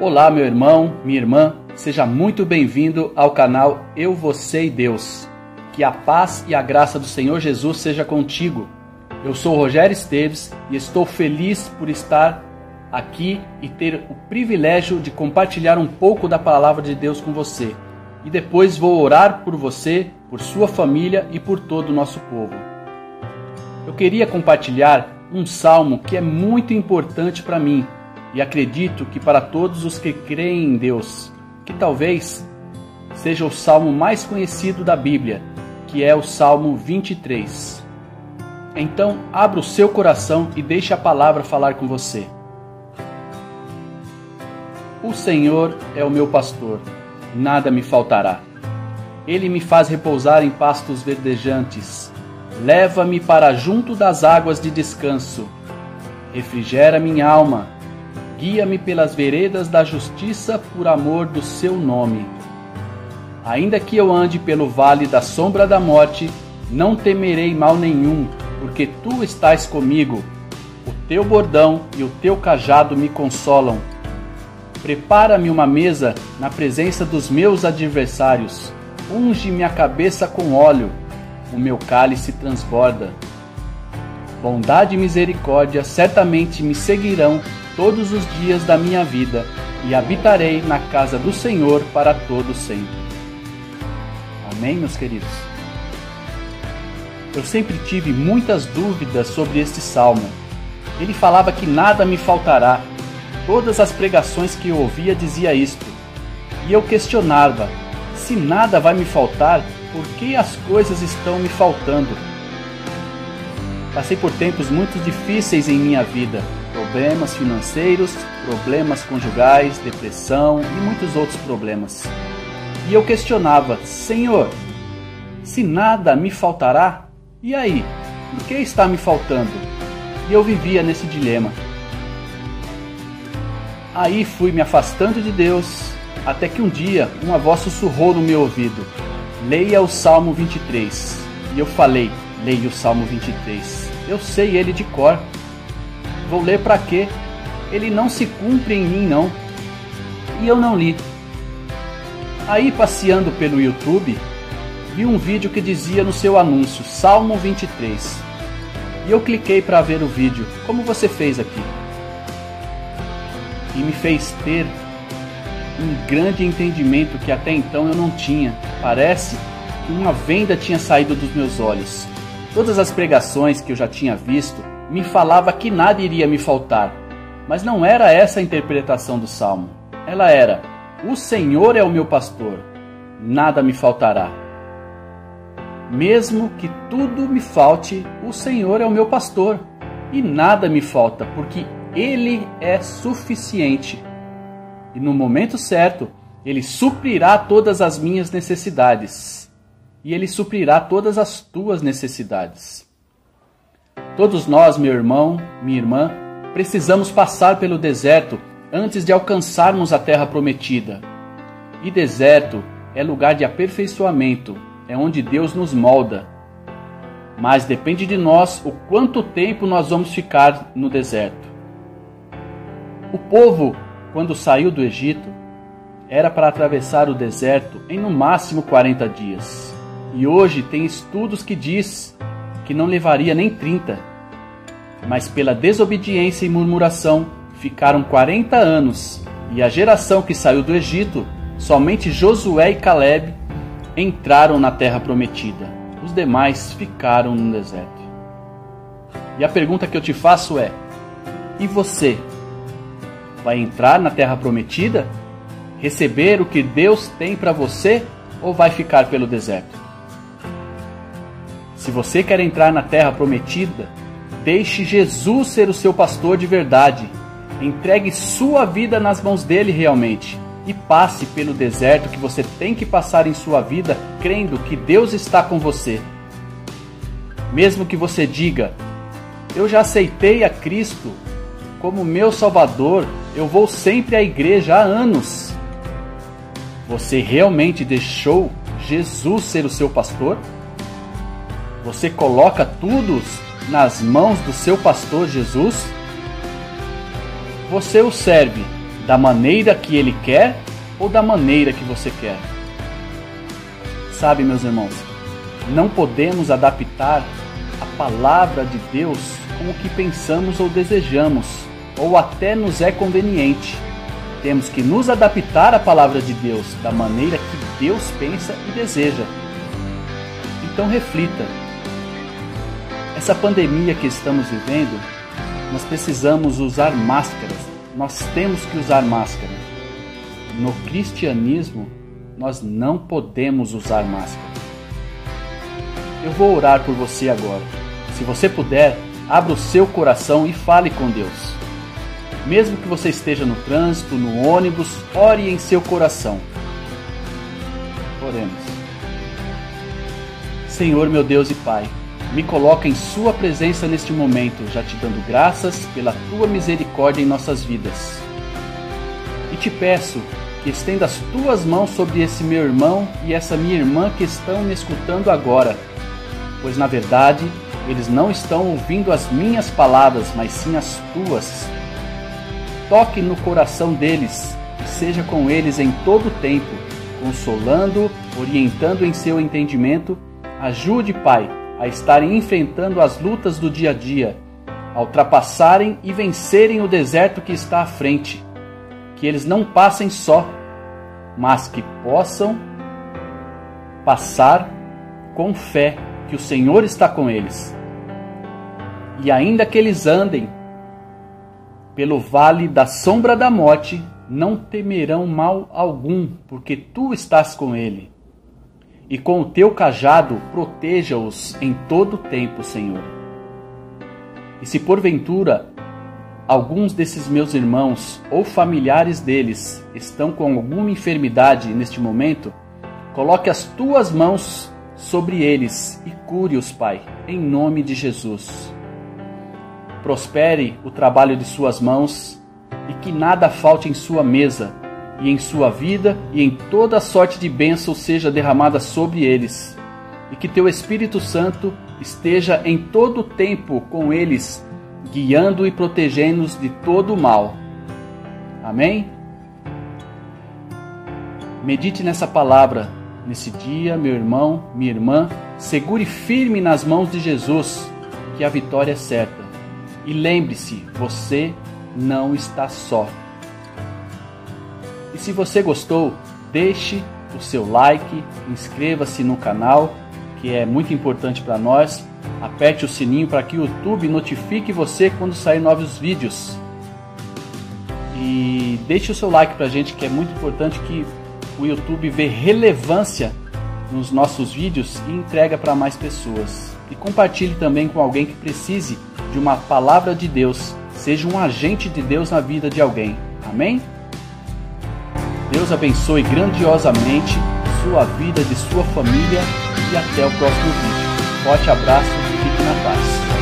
Olá, meu irmão, minha irmã, seja muito bem-vindo ao canal Eu, Você e Deus. Que a paz e a graça do Senhor Jesus seja contigo. Eu sou Rogério Esteves e estou feliz por estar aqui e ter o privilégio de compartilhar um pouco da palavra de Deus com você. E depois vou orar por você, por sua família e por todo o nosso povo. Eu queria compartilhar um salmo que é muito importante para mim e acredito que para todos os que creem em Deus, que talvez seja o salmo mais conhecido da Bíblia, que é o Salmo 23. Então, abra o seu coração e deixe a palavra falar com você. O Senhor é o meu pastor, nada me faltará. Ele me faz repousar em pastos verdejantes, leva-me para junto das águas de descanso, refrigera minha alma Guia-me pelas veredas da justiça por amor do seu nome. Ainda que eu ande pelo vale da sombra da morte, não temerei mal nenhum, porque tu estás comigo. O teu bordão e o teu cajado me consolam. Prepara-me uma mesa na presença dos meus adversários. Unge minha cabeça com óleo, o meu cálice transborda. Bondade e misericórdia certamente me seguirão todos os dias da minha vida e habitarei na casa do Senhor para todo sempre. Amém, meus queridos. Eu sempre tive muitas dúvidas sobre este salmo. Ele falava que nada me faltará. Todas as pregações que eu ouvia dizia isto. E eu questionava: se nada vai me faltar, por que as coisas estão me faltando? Passei por tempos muito difíceis em minha vida problemas financeiros, problemas conjugais, depressão e muitos outros problemas. E eu questionava: Senhor, se nada me faltará, e aí? O que está me faltando? E eu vivia nesse dilema. Aí fui me afastando de Deus, até que um dia uma voz sussurrou no meu ouvido: Leia o Salmo 23. E eu falei: Leia o Salmo 23. Eu sei ele de cor. Vou ler para quê? Ele não se cumpre em mim, não. E eu não li. Aí, passeando pelo YouTube, vi um vídeo que dizia no seu anúncio Salmo 23. E eu cliquei para ver o vídeo, como você fez aqui. E me fez ter um grande entendimento que até então eu não tinha. Parece que uma venda tinha saído dos meus olhos. Todas as pregações que eu já tinha visto me falava que nada iria me faltar. Mas não era essa a interpretação do salmo. Ela era: O Senhor é o meu pastor, nada me faltará. Mesmo que tudo me falte, o Senhor é o meu pastor e nada me falta, porque Ele é suficiente. E no momento certo, Ele suprirá todas as minhas necessidades. E Ele suprirá todas as tuas necessidades. Todos nós, meu irmão, minha irmã, precisamos passar pelo deserto antes de alcançarmos a terra prometida. E deserto é lugar de aperfeiçoamento, é onde Deus nos molda. Mas depende de nós o quanto tempo nós vamos ficar no deserto. O povo, quando saiu do Egito, era para atravessar o deserto em no máximo 40 dias. E hoje tem estudos que diz que não levaria nem 30. Mas pela desobediência e murmuração ficaram 40 anos, e a geração que saiu do Egito, somente Josué e Caleb entraram na terra prometida. Os demais ficaram no deserto. E a pergunta que eu te faço é: e você? Vai entrar na terra prometida? Receber o que Deus tem para você ou vai ficar pelo deserto? Se você quer entrar na terra prometida, deixe Jesus ser o seu pastor de verdade. Entregue sua vida nas mãos dele realmente e passe pelo deserto que você tem que passar em sua vida, crendo que Deus está com você. Mesmo que você diga: Eu já aceitei a Cristo como meu Salvador, eu vou sempre à igreja há anos. Você realmente deixou Jesus ser o seu pastor? Você coloca tudo nas mãos do seu pastor Jesus? Você o serve Da maneira que Ele quer ou da maneira que você quer? Sabe, meus irmãos, não podemos adaptar a palavra de Deus com o que pensamos ou desejamos, ou até nos é conveniente. Temos que nos adaptar à palavra de Deus da maneira que Deus pensa e deseja. Então reflita. Essa pandemia que estamos vivendo, nós precisamos usar máscaras. Nós temos que usar máscara. No cristianismo, nós não podemos usar máscara. Eu vou orar por você agora. Se você puder, abra o seu coração e fale com Deus. Mesmo que você esteja no trânsito, no ônibus, ore em seu coração. Oremos. Senhor, meu Deus e Pai, me coloca em Sua presença neste momento, já te dando graças pela Tua misericórdia em nossas vidas. E te peço que estenda as Tuas mãos sobre esse meu irmão e essa minha irmã que estão me escutando agora, pois na verdade eles não estão ouvindo as minhas palavras, mas sim as Tuas toque no coração deles e seja com eles em todo o tempo, consolando, orientando em seu entendimento. Ajude, Pai, a estarem enfrentando as lutas do dia a dia, a ultrapassarem e vencerem o deserto que está à frente. Que eles não passem só, mas que possam passar com fé que o Senhor está com eles. E ainda que eles andem pelo vale da sombra da morte, não temerão mal algum, porque tu estás com ele. E com o teu cajado proteja-os em todo o tempo, Senhor. E se porventura alguns desses meus irmãos ou familiares deles estão com alguma enfermidade neste momento, coloque as tuas mãos sobre eles e cure-os, Pai, em nome de Jesus prospere o trabalho de suas mãos e que nada falte em sua mesa e em sua vida e em toda sorte de bênção seja derramada sobre eles. E que teu Espírito Santo esteja em todo o tempo com eles, guiando e protegendo-os de todo o mal. Amém? Medite nessa palavra nesse dia, meu irmão, minha irmã. Segure firme nas mãos de Jesus, que a vitória é certa. E lembre-se, você não está só. Se você gostou, deixe o seu like, inscreva-se no canal, que é muito importante para nós. Aperte o sininho para que o YouTube notifique você quando sair novos vídeos. E deixe o seu like para a gente, que é muito importante que o YouTube vê relevância nos nossos vídeos e entrega para mais pessoas. E compartilhe também com alguém que precise de uma palavra de Deus, seja um agente de Deus na vida de alguém. Amém? Deus abençoe grandiosamente sua vida, de sua família e até o próximo vídeo. Forte abraço fique na paz.